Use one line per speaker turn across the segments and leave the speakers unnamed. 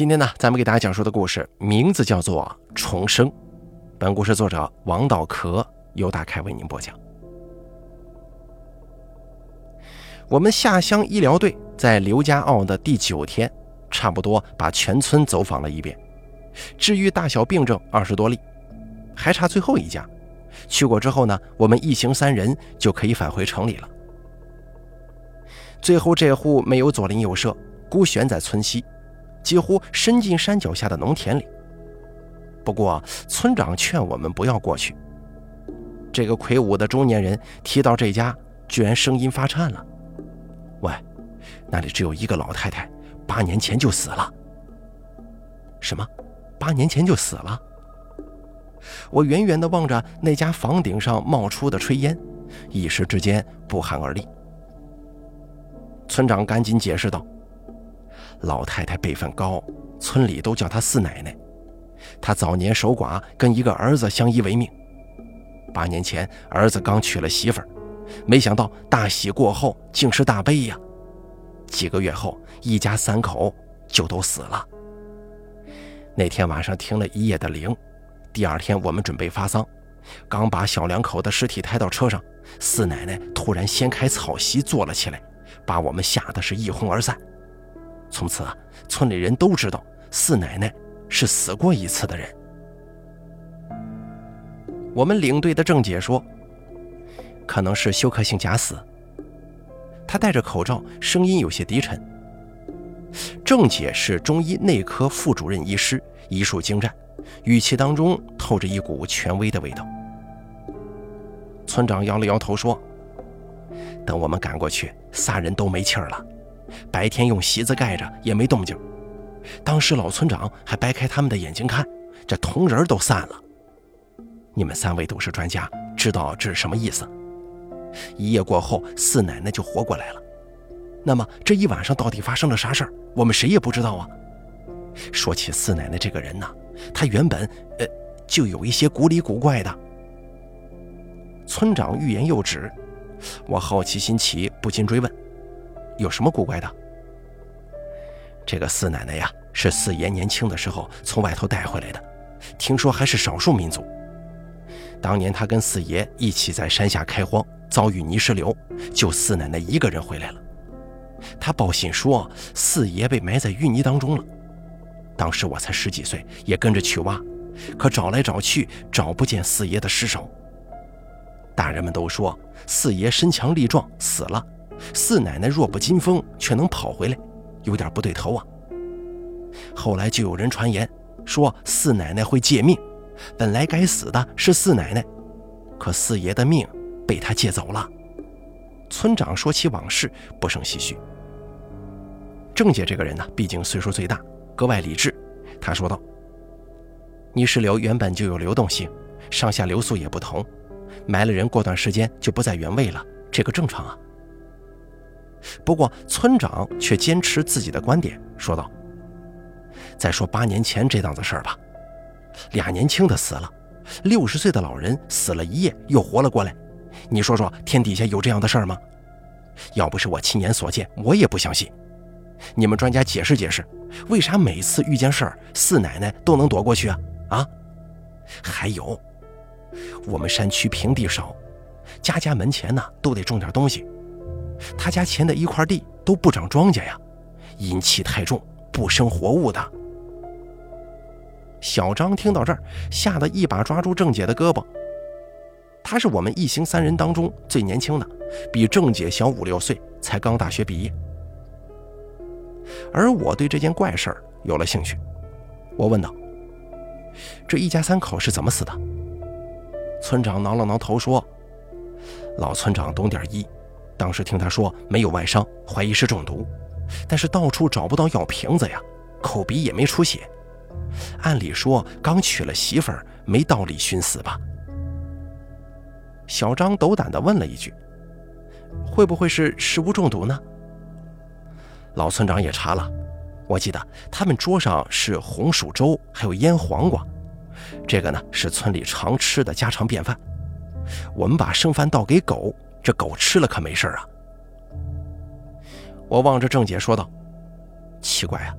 今天呢，咱们给大家讲述的故事名字叫做《重生》。本故事作者王道壳由大开为您播讲。我们下乡医疗队在刘家坳的第九天，差不多把全村走访了一遍，治愈大小病症二十多例，还差最后一家。去过之后呢，我们一行三人就可以返回城里了。最后这户没有左邻右舍，孤悬在村西。几乎伸进山脚下的农田里。不过村长劝我们不要过去。这个魁梧的中年人提到这家，居然声音发颤了：“喂，那里只有一个老太太，八年前就死了。”“什么？八年前就死了？”我远远地望着那家房顶上冒出的炊烟，一时之间不寒而栗。村长赶紧解释道。老太太辈分高，村里都叫她四奶奶。她早年守寡，跟一个儿子相依为命。八年前，儿子刚娶了媳妇儿，没想到大喜过后竟是大悲呀！几个月后，一家三口就都死了。那天晚上停了一夜的灵，第二天我们准备发丧，刚把小两口的尸体抬到车上，四奶奶突然掀开草席坐了起来，把我们吓得是一哄而散。从此啊，村里人都知道四奶奶是死过一次的人。我们领队的郑姐说，可能是休克性假死。她戴着口罩，声音有些低沉。郑姐是中医内科副主任医师，医术精湛，语气当中透着一股权威的味道。村长摇了摇头说：“等我们赶过去，仨人都没气儿了。”白天用席子盖着也没动静，当时老村长还掰开他们的眼睛看，这铜人都散了。你们三位都是专家，知道这是什么意思？一夜过后，四奶奶就活过来了。那么这一晚上到底发生了啥事儿？我们谁也不知道啊。说起四奶奶这个人呢，她原本呃就有一些古里古怪的。村长欲言又止，我好奇心起，不禁追问。有什么古怪的？这个四奶奶呀，是四爷年轻的时候从外头带回来的，听说还是少数民族。当年他跟四爷一起在山下开荒，遭遇泥石流，就四奶奶一个人回来了。他报信说四爷被埋在淤泥当中了。当时我才十几岁，也跟着去挖，可找来找去找不见四爷的尸首。大人们都说四爷身强力壮，死了。四奶奶弱不禁风，却能跑回来，有点不对头啊。后来就有人传言说四奶奶会借命，本来该死的是四奶奶，可四爷的命被他借走了。村长说起往事，不胜唏嘘。郑姐这个人呢，毕竟岁数最大，格外理智。她说道：“泥石流原本就有流动性，上下流速也不同，埋了人过段时间就不在原位了，这个正常啊。”不过，村长却坚持自己的观点，说道：“再说八年前这档子事儿吧，俩年轻的死了，六十岁的老人死了一夜又活了过来，你说说，天底下有这样的事儿吗？要不是我亲眼所见，我也不相信。你们专家解释解释，为啥每次遇见事儿，四奶奶都能躲过去啊？啊？还有，我们山区平地少，家家门前呢都得种点东西。”他家前的一块地都不长庄稼呀，阴气太重，不生活物的。小张听到这儿，吓得一把抓住郑姐的胳膊。他是我们一行三人当中最年轻的，比郑姐小五六岁，才刚大学毕业。而我对这件怪事儿有了兴趣，我问道：“这一家三口是怎么死的？”村长挠了挠头说：“老村长懂点医。”当时听他说没有外伤，怀疑是中毒，但是到处找不到药瓶子呀，口鼻也没出血。按理说刚娶了媳妇儿，没道理寻死吧？小张斗胆地问了一句：“会不会是食物中毒呢？”老村长也查了，我记得他们桌上是红薯粥，还有腌黄瓜，这个呢是村里常吃的家常便饭。我们把剩饭倒给狗。这狗吃了可没事啊！我望着郑姐说道：“奇怪啊，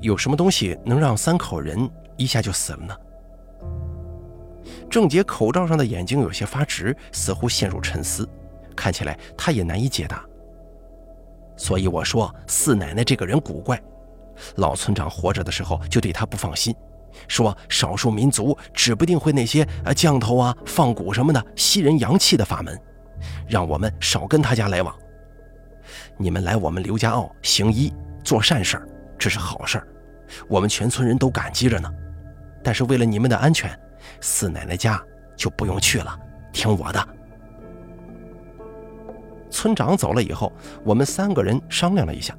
有什么东西能让三口人一下就死了呢？郑杰口罩上的眼睛有些发直，似乎陷入沉思，看起来他也难以解答。所以我说四奶奶这个人古怪，老村长活着的时候就对他不放心，说少数民族指不定会那些呃降头啊、放蛊什么的吸人阳气的法门，让我们少跟他家来往。你们来我们刘家坳行医做善事儿，这是好事儿，我们全村人都感激着呢。但是为了你们的安全。四奶奶家就不用去了，听我的。村长走了以后，我们三个人商量了一下。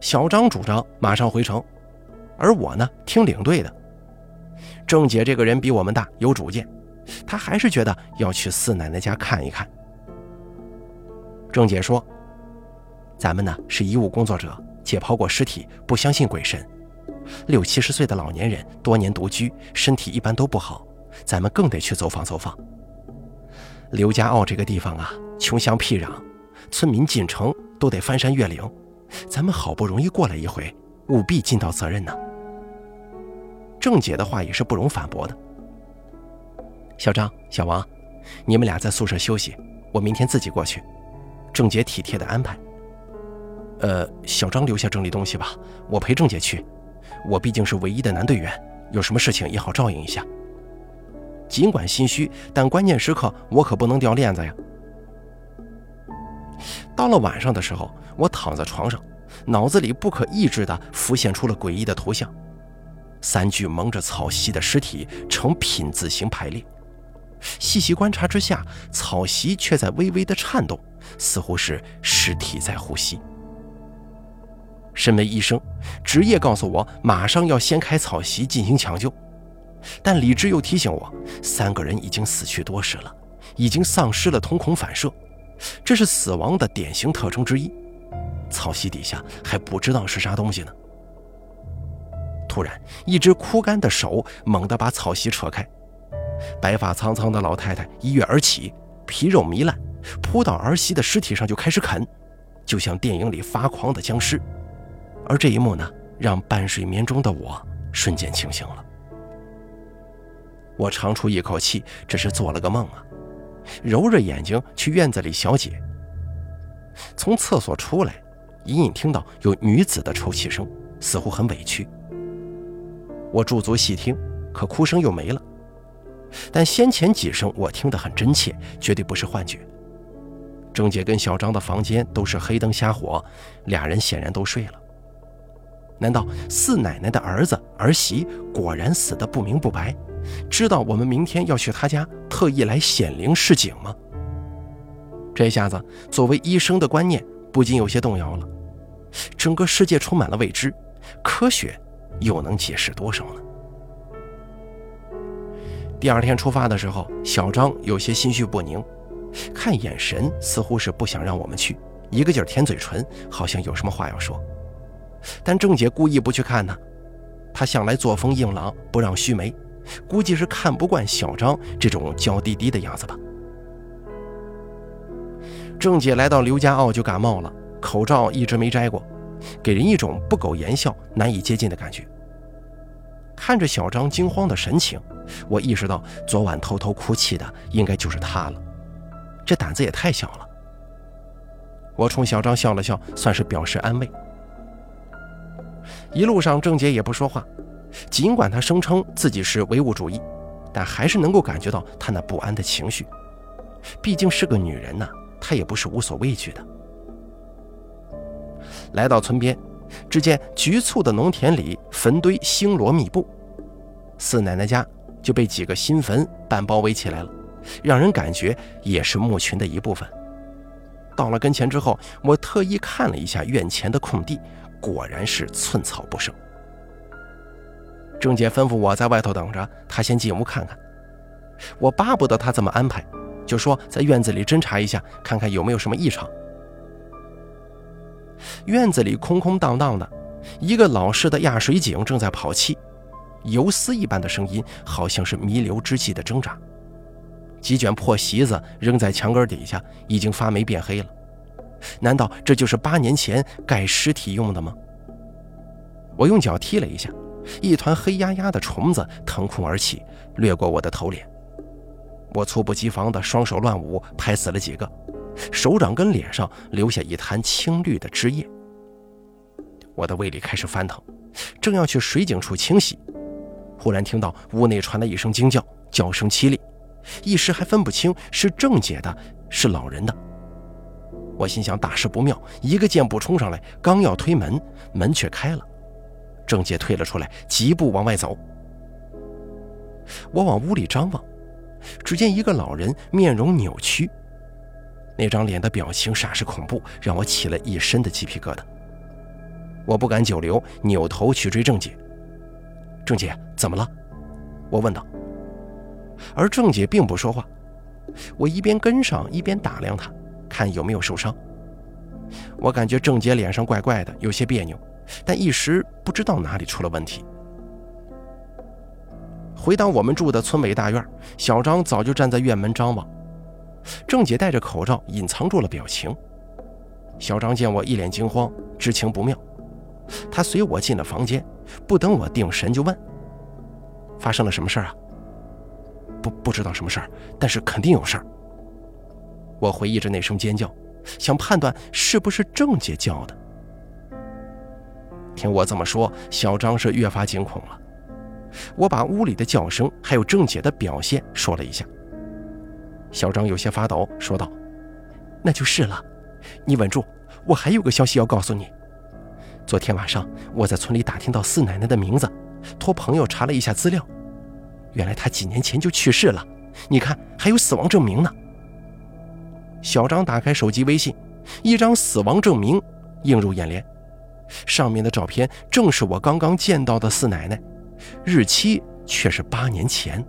小张主张马上回城，而我呢，听领队的。郑姐这个人比我们大，有主见，他还是觉得要去四奶奶家看一看。郑姐说：“咱们呢是医务工作者，解剖过尸体，不相信鬼神。”六七十岁的老年人，多年独居，身体一般都不好，咱们更得去走访走访。刘家坳这个地方啊，穷乡僻壤，村民进城都得翻山越岭，咱们好不容易过来一回，务必尽到责任呢。郑姐的话也是不容反驳的。小张、小王，你们俩在宿舍休息，我明天自己过去。郑姐体贴的安排。呃，小张留下整理东西吧，我陪郑姐去。我毕竟是唯一的男队员，有什么事情也好照应一下。尽管心虚，但关键时刻我可不能掉链子呀。到了晚上的时候，我躺在床上，脑子里不可抑制地浮现出了诡异的图像：三具蒙着草席的尸体呈品字形排列，细细观察之下，草席却在微微的颤动，似乎是尸体在呼吸。身为医生，职业告诉我马上要掀开草席进行抢救，但理智又提醒我，三个人已经死去多时了，已经丧失了瞳孔反射，这是死亡的典型特征之一。草席底下还不知道是啥东西呢。突然，一只枯干的手猛地把草席扯开，白发苍苍的老太太一跃而起，皮肉糜烂，扑到儿媳的尸体上就开始啃，就像电影里发狂的僵尸。而这一幕呢，让半睡眠中的我瞬间清醒了。我长出一口气，这是做了个梦啊！揉着眼睛去院子里小解。从厕所出来，隐隐听到有女子的抽泣声，似乎很委屈。我驻足细听，可哭声又没了。但先前几声我听得很真切，绝对不是幻觉。郑姐跟小张的房间都是黑灯瞎火，俩人显然都睡了。难道四奶奶的儿子儿媳果然死得不明不白？知道我们明天要去他家，特意来显灵示警吗？这下子，作为医生的观念不禁有些动摇了。整个世界充满了未知，科学又能解释多少呢？第二天出发的时候，小张有些心绪不宁，看眼神似乎是不想让我们去，一个劲儿舔嘴唇，好像有什么话要说。但郑姐故意不去看他，她向来作风硬朗，不让须眉，估计是看不惯小张这种娇滴滴的样子吧。郑姐来到刘家坳就感冒了，口罩一直没摘过，给人一种不苟言笑、难以接近的感觉。看着小张惊慌的神情，我意识到昨晚偷偷哭泣的应该就是他了，这胆子也太小了。我冲小张笑了笑，算是表示安慰。一路上，郑杰也不说话。尽管他声称自己是唯物主义，但还是能够感觉到他那不安的情绪。毕竟是个女人呐，她也不是无所畏惧的。来到村边，只见局促的农田里坟堆星罗密布，四奶奶家就被几个新坟半包围起来了，让人感觉也是墓群的一部分。到了跟前之后，我特意看了一下院前的空地。果然是寸草不生。郑姐吩咐我在外头等着，她先进屋看看。我巴不得她这么安排，就说在院子里侦查一下，看看有没有什么异常。院子里空空荡荡的，一个老式的压水井正在跑气，游丝一般的声音，好像是弥留之际的挣扎。几卷破席子扔在墙根底下，已经发霉变黑了。难道这就是八年前盖尸体用的吗？我用脚踢了一下，一团黑压压的虫子腾空而起，掠过我的头脸。我猝不及防的双手乱舞，拍死了几个，手掌跟脸上留下一滩青绿的汁液。我的胃里开始翻腾，正要去水井处清洗，忽然听到屋内传来一声惊叫，叫声凄厉，一时还分不清是郑姐的，是老人的。我心想大事不妙，一个箭步冲上来，刚要推门，门却开了，郑姐退了出来，疾步往外走。我往屋里张望。只见一个老人面容扭曲，那张脸的表情煞是恐怖，让我起了一身的鸡皮疙瘩。我不敢久留，扭头去追郑姐。郑姐怎么了？我问道。而郑姐并不说话。我一边跟上，一边打量她，看有没有受伤。我感觉郑姐脸上怪怪的，有些别扭，但一时不知道哪里出了问题。回到我们住的村委大院，小张早就站在院门张望。郑姐戴着口罩，隐藏住了表情。小张见我一脸惊慌，知情不妙，他随我进了房间，不等我定神就问：“发生了什么事儿啊？”“不，不知道什么事儿，但是肯定有事儿。”我回忆着那声尖叫，想判断是不是郑姐叫的。听我这么说，小张是越发惊恐了。我把屋里的叫声还有郑姐的表现说了一下，小张有些发抖，说道：“那就是了，你稳住，我还有个消息要告诉你。昨天晚上我在村里打听到四奶奶的名字，托朋友查了一下资料，原来她几年前就去世了，你看还有死亡证明呢。”小张打开手机微信，一张死亡证明映入眼帘，上面的照片正是我刚刚见到的四奶奶。日期却是八年前。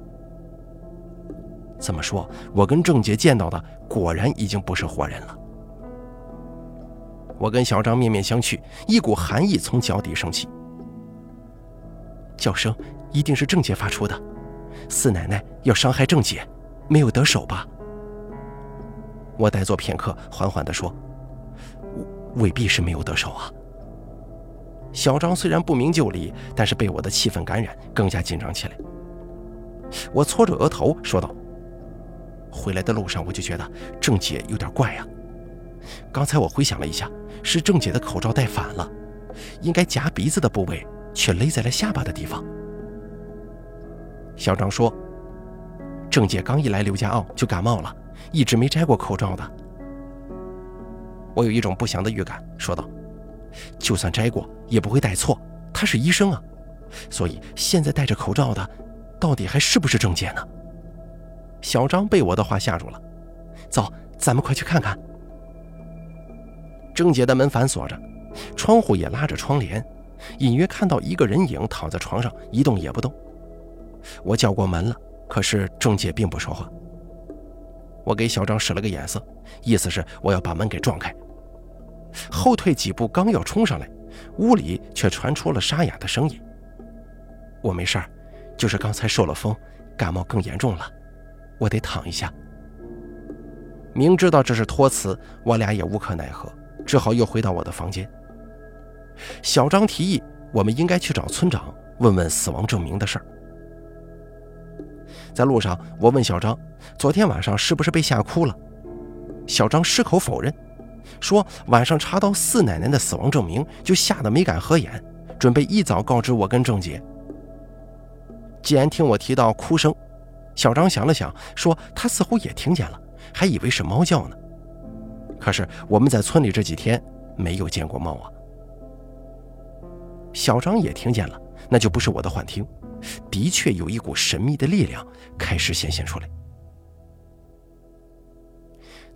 这么说，我跟郑杰见到的果然已经不是活人了。我跟小张面面相觑，一股寒意从脚底升起。叫声一定是郑杰发出的，四奶奶要伤害郑杰，没有得手吧？我呆坐片刻，缓缓地说：“未必是没有得手啊。”小张虽然不明就里，但是被我的气氛感染，更加紧张起来。我搓着额头说道：“回来的路上我就觉得郑姐有点怪呀。刚才我回想了一下，是郑姐的口罩戴反了，应该夹鼻子的部位却勒在了下巴的地方。”小张说：“郑姐刚一来刘家坳就感冒了，一直没摘过口罩的。”我有一种不祥的预感，说道。就算摘过，也不会戴错。她是医生啊，所以现在戴着口罩的，到底还是不是郑姐呢？小张被我的话吓住了。走，咱们快去看看。郑姐的门反锁着，窗户也拉着窗帘，隐约看到一个人影躺在床上，一动也不动。我叫过门了，可是郑姐并不说话。我给小张使了个眼色，意思是我要把门给撞开。后退几步，刚要冲上来，屋里却传出了沙哑的声音：“我没事儿，就是刚才受了风，感冒更严重了，我得躺一下。”明知道这是托词，我俩也无可奈何，只好又回到我的房间。小张提议，我们应该去找村长问问死亡证明的事儿。在路上，我问小张：“昨天晚上是不是被吓哭了？”小张矢口否认。说晚上查到四奶奶的死亡证明，就吓得没敢合眼，准备一早告知我跟郑姐。既然听我提到哭声，小张想了想，说他似乎也听见了，还以为是猫叫呢。可是我们在村里这几天没有见过猫啊。小张也听见了，那就不是我的幻听，的确有一股神秘的力量开始显现出来。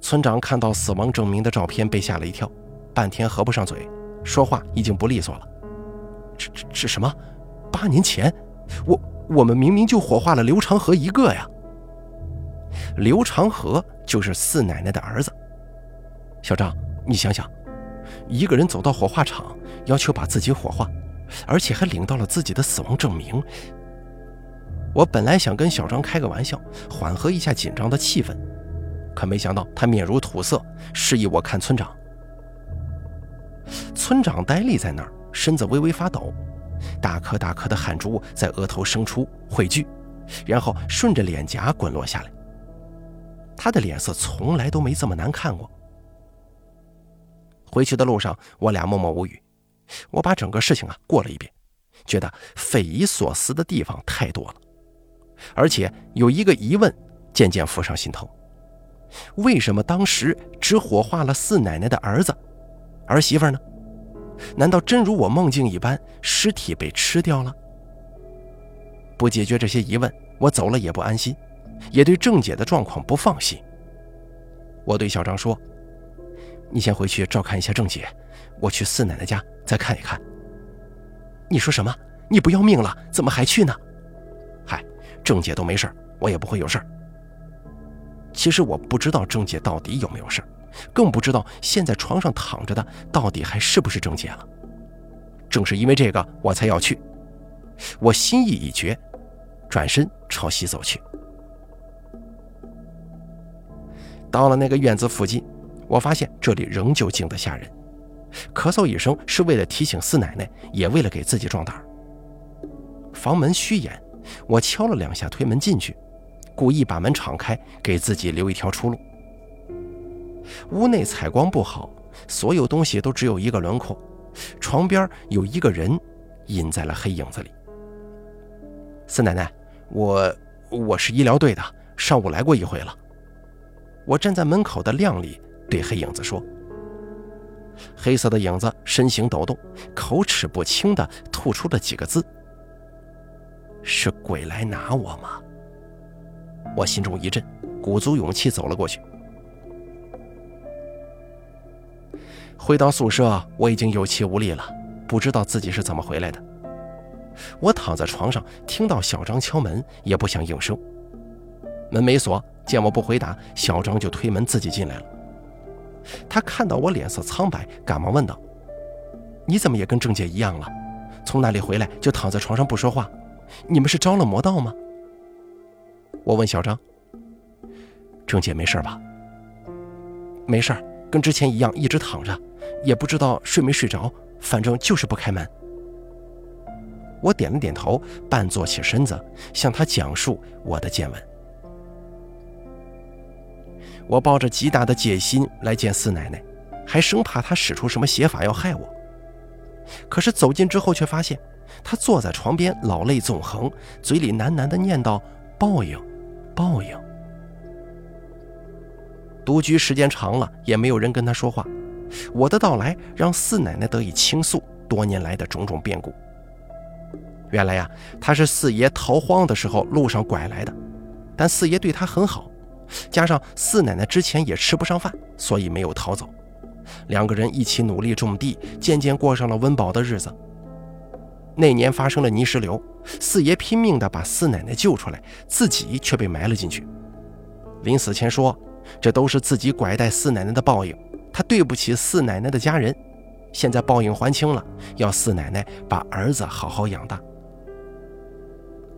村长看到死亡证明的照片，被吓了一跳，半天合不上嘴，说话已经不利索了。这这是什么？八年前，我我们明明就火化了刘长河一个呀。刘长河就是四奶奶的儿子。小张，你想想，一个人走到火化场，要求把自己火化，而且还领到了自己的死亡证明。我本来想跟小张开个玩笑，缓和一下紧张的气氛。可没想到，他面如土色，示意我看村长。村长呆立在那儿，身子微微发抖，大颗大颗的汗珠在额头生出汇聚，然后顺着脸颊滚落下来。他的脸色从来都没这么难看过。回去的路上，我俩默默无语。我把整个事情啊过了一遍，觉得匪夷所思的地方太多了，而且有一个疑问渐渐浮上心头：为什么当时只火化了四奶奶的儿子，儿媳妇呢？难道真如我梦境一般，尸体被吃掉了？不解决这些疑问，我走了也不安心，也对郑姐的状况不放心。我对小张说：“你先回去照看一下郑姐，我去四奶奶家。”再看一看。你说什么？你不要命了？怎么还去呢？嗨，郑姐都没事我也不会有事其实我不知道郑姐到底有没有事更不知道现在床上躺着的到底还是不是郑姐了。正是因为这个，我才要去。我心意已决，转身朝西走去。到了那个院子附近，我发现这里仍旧静得吓人。咳嗽一声，是为了提醒四奶奶，也为了给自己壮胆。房门虚掩，我敲了两下推门进去，故意把门敞开，给自己留一条出路。屋内采光不好，所有东西都只有一个轮廓。床边有一个人，隐在了黑影子里。四奶奶，我我是医疗队的，上午来过一回了。我站在门口的亮里，对黑影子说。黑色的影子身形抖动，口齿不清地吐出了几个字：“是鬼来拿我吗？”我心中一震，鼓足勇气走了过去。回到宿舍，我已经有气无力了，不知道自己是怎么回来的。我躺在床上，听到小张敲门，也不想应声。门没锁，见我不回答，小张就推门自己进来了。他看到我脸色苍白，赶忙问道：“你怎么也跟郑姐一样了？从那里回来就躺在床上不说话？你们是招了魔道吗？”我问小张：“郑姐没事吧？”“没事跟之前一样一直躺着，也不知道睡没睡着，反正就是不开门。”我点了点头，半坐起身子，向他讲述我的见闻。我抱着极大的戒心来见四奶奶，还生怕她使出什么邪法要害我。可是走近之后，却发现她坐在床边，老泪纵横，嘴里喃喃地念叨：“报应，报应。”独居时间长了，也没有人跟他说话。我的到来让四奶奶得以倾诉多年来的种种变故。原来呀，她是四爷逃荒的时候路上拐来的，但四爷对她很好。加上四奶奶之前也吃不上饭，所以没有逃走。两个人一起努力种地，渐渐过上了温饱的日子。那年发生了泥石流，四爷拼命地把四奶奶救出来，自己却被埋了进去。临死前说：“这都是自己拐带四奶奶的报应，他对不起四奶奶的家人。现在报应还清了，要四奶奶把儿子好好养大。”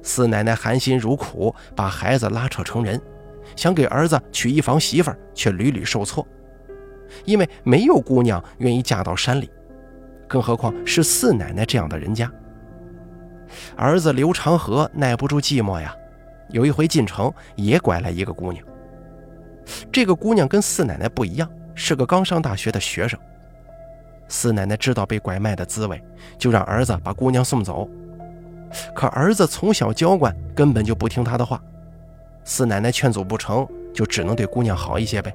四奶奶含辛茹苦把孩子拉扯成人。想给儿子娶一房媳妇儿，却屡屡受挫，因为没有姑娘愿意嫁到山里，更何况是四奶奶这样的人家。儿子刘长河耐不住寂寞呀，有一回进城也拐来一个姑娘。这个姑娘跟四奶奶不一样，是个刚上大学的学生。四奶奶知道被拐卖的滋味，就让儿子把姑娘送走。可儿子从小娇惯，根本就不听她的话。四奶奶劝阻不成就只能对姑娘好一些呗。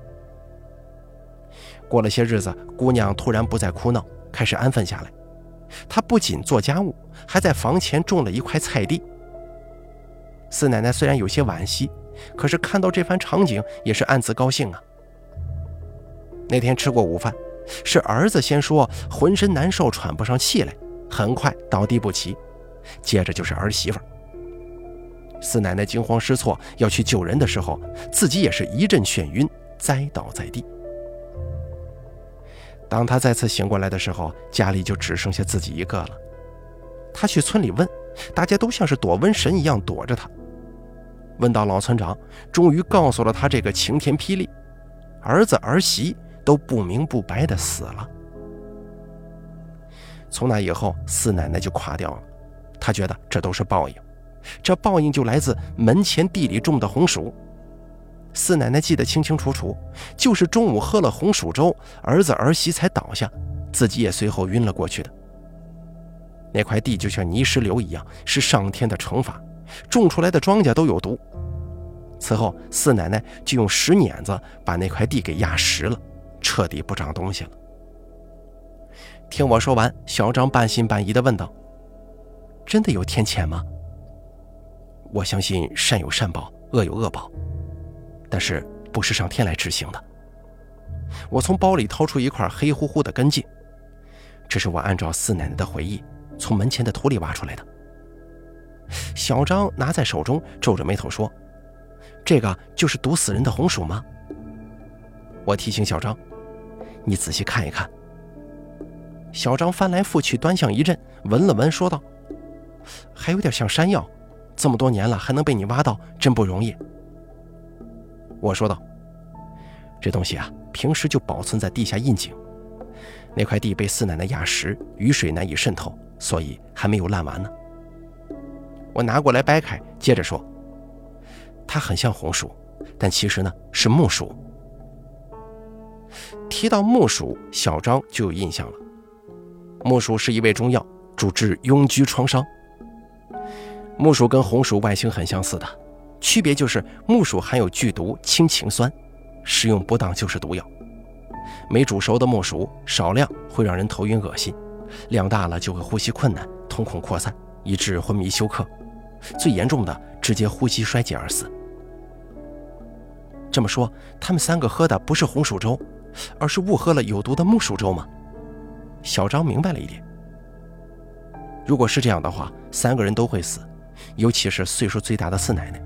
过了些日子，姑娘突然不再哭闹，开始安分下来。她不仅做家务，还在房前种了一块菜地。四奶奶虽然有些惋惜，可是看到这番场景也是暗自高兴啊。那天吃过午饭，是儿子先说浑身难受，喘不上气来，很快倒地不起，接着就是儿媳妇。四奶奶惊慌失措要去救人的时候，自己也是一阵眩晕，栽倒在地。当他再次醒过来的时候，家里就只剩下自己一个了。他去村里问，大家都像是躲瘟神一样躲着他。问到老村长，终于告诉了他这个晴天霹雳：儿子儿媳都不明不白的死了。从那以后，四奶奶就垮掉了。他觉得这都是报应，这报应就来自门前地里种的红薯。四奶奶记得清清楚楚，就是中午喝了红薯粥，儿子儿媳才倒下，自己也随后晕了过去的。那块地就像泥石流一样，是上天的惩罚，种出来的庄稼都有毒。此后，四奶奶就用石碾子把那块地给压实了，彻底不长东西了。听我说完，小张半信半疑地问道：“真的有天谴吗？”我相信善有善报，恶有恶报。但是不是上天来执行的。我从包里掏出一块黑乎乎的根茎，这是我按照四奶奶的回忆从门前的土里挖出来的。小张拿在手中，皱着眉头说：“这个就是毒死人的红薯吗？”我提醒小张：“你仔细看一看。”小张翻来覆去端详一阵，闻了闻，说道：“还有点像山药，这么多年了还能被你挖到，真不容易。”我说道：“这东西啊，平时就保存在地下窨井。那块地被四奶奶压实，雨水难以渗透，所以还没有烂完呢。”我拿过来掰开，接着说：“它很像红薯，但其实呢是木薯。”提到木薯，小张就有印象了。木薯是一味中药，主治痈疽创伤。木薯跟红薯外形很相似的。区别就是木薯含有剧毒氢氰酸，食用不当就是毒药。没煮熟的木薯少量会让人头晕恶心，量大了就会呼吸困难、瞳孔扩散，以致昏迷休克。最严重的直接呼吸衰竭而死。这么说，他们三个喝的不是红薯粥，而是误喝了有毒的木薯粥吗？小张明白了一点。如果是这样的话，三个人都会死，尤其是岁数最大的四奶奶。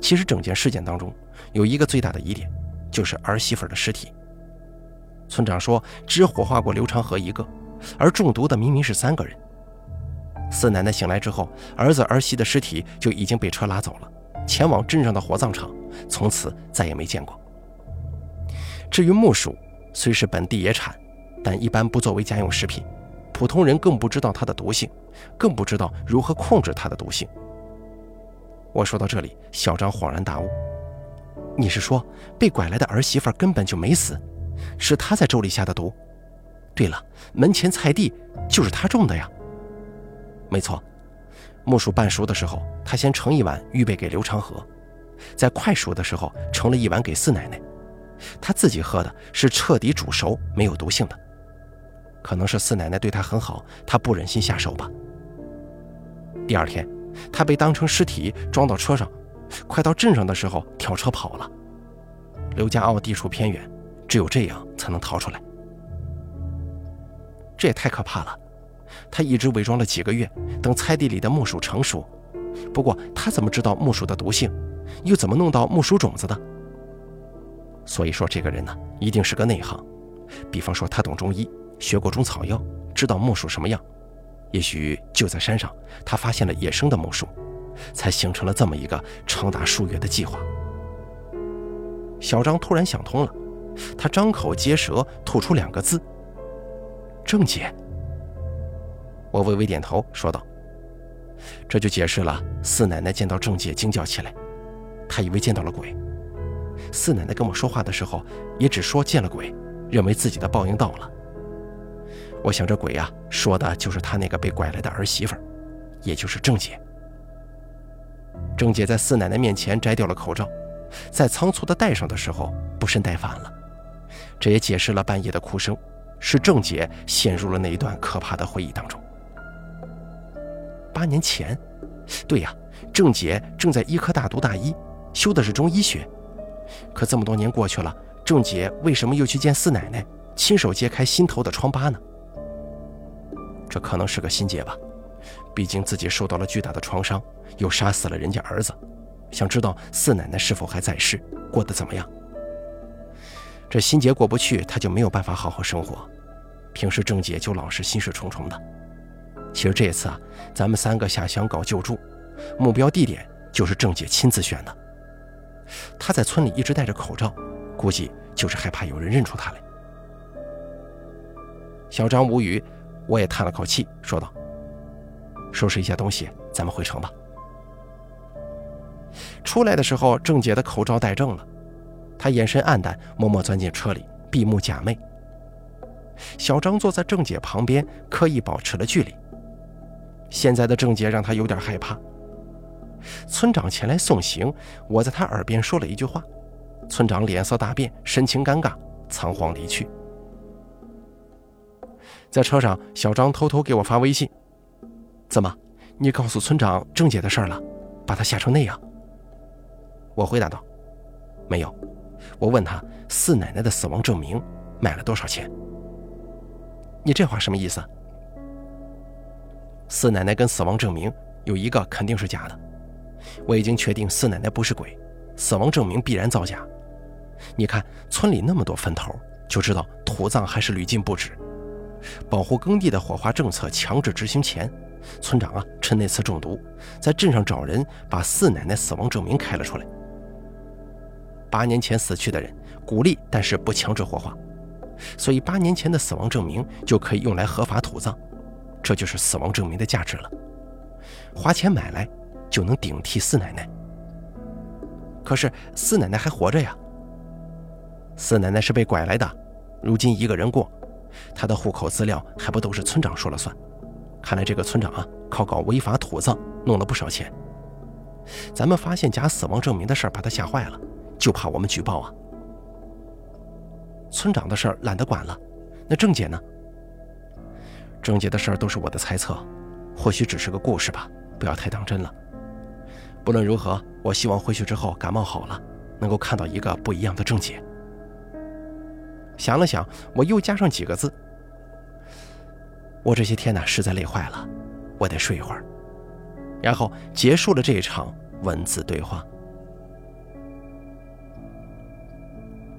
其实整件事件当中有一个最大的疑点，就是儿媳妇的尸体。村长说只火化过刘长河一个，而中毒的明明是三个人。四奶奶醒来之后，儿子儿媳的尸体就已经被车拉走了，前往镇上的火葬场，从此再也没见过。至于木薯，虽是本地野产，但一般不作为家用食品，普通人更不知道它的毒性，更不知道如何控制它的毒性。我说到这里，小张恍然大悟：“你是说，被拐来的儿媳妇根本就没死，是他在粥里下的毒？对了，门前菜地就是他种的呀。没错，木薯半熟的时候，他先盛一碗预备给刘长河，在快熟的时候盛了一碗给四奶奶，他自己喝的是彻底煮熟、没有毒性的。可能是四奶奶对他很好，他不忍心下手吧。第二天。”他被当成尸体装到车上，快到镇上的时候跳车跑了。刘家坳地处偏远，只有这样才能逃出来。这也太可怕了！他一直伪装了几个月，等菜地里的木薯成熟。不过他怎么知道木薯的毒性，又怎么弄到木薯种子的？所以说，这个人呢，一定是个内行。比方说，他懂中医，学过中草药，知道木薯什么样。也许就在山上，他发现了野生的木薯，才形成了这么一个长达数月的计划。小张突然想通了，他张口结舌，吐出两个字：“郑姐。”我微微点头，说道：“这就解释了四奶奶见到郑姐惊叫起来，她以为见到了鬼。四奶奶跟我说话的时候，也只说见了鬼，认为自己的报应到了。”我想这鬼呀，说的就是他那个被拐来的儿媳妇，也就是郑姐。郑姐在四奶奶面前摘掉了口罩，在仓促的戴上的时候不慎戴反了，这也解释了半夜的哭声，是郑姐陷入了那一段可怕的回忆当中。八年前，对呀，郑姐正在医科大读大一，修的是中医学。可这么多年过去了，郑姐为什么又去见四奶奶，亲手揭开心头的疮疤呢？这可能是个心结吧，毕竟自己受到了巨大的创伤，又杀死了人家儿子，想知道四奶奶是否还在世，过得怎么样。这心结过不去，他就没有办法好好生活。平时郑姐就老是心事重重的。其实这次啊，咱们三个下乡搞救助，目标地点就是郑姐亲自选的。她在村里一直戴着口罩，估计就是害怕有人认出她来。小张无语。我也叹了口气，说道：“收拾一下东西，咱们回城吧。出来的时候，郑姐的口罩戴正了，她眼神黯淡，默默钻进车里，闭目假寐。小张坐在郑姐旁边，刻意保持了距离。现在的郑姐让他有点害怕。村长前来送行，我在他耳边说了一句话，村长脸色大变，神情尴尬，仓皇离去。在车上，小张偷偷给我发微信：“怎么，你告诉村长郑姐的事了，把他吓成那样？”我回答道：“没有。”我问他四奶奶的死亡证明卖了多少钱？你这话什么意思？四奶奶跟死亡证明有一个肯定是假的，我已经确定四奶奶不是鬼，死亡证明必然造假。你看村里那么多坟头，就知道土葬还是屡禁不止。保护耕地的火化政策强制执行前，村长啊趁那次中毒，在镇上找人把四奶奶死亡证明开了出来。八年前死去的人，鼓励但是不强制火化。所以八年前的死亡证明就可以用来合法土葬，这就是死亡证明的价值了。花钱买来就能顶替四奶奶。可是四奶奶还活着呀。四奶奶是被拐来的，如今一个人过，她的户口资料还不都是村长说了算？看来这个村长啊，靠搞违法土葬弄了不少钱。咱们发现假死亡证明的事儿，把他吓坏了，就怕我们举报啊。村长的事儿懒得管了，那郑姐呢？郑姐的事儿都是我的猜测，或许只是个故事吧，不要太当真了。不论如何，我希望回去之后感冒好了，能够看到一个不一样的郑姐。想了想，我又加上几个字：我这些天呢，实在累坏了，我得睡一会儿。然后结束了这一场文字对话。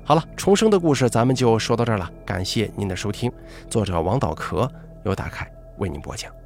好了，重生的故事咱们就说到这儿了。感谢您的收听，作者王导壳由大凯为您播讲。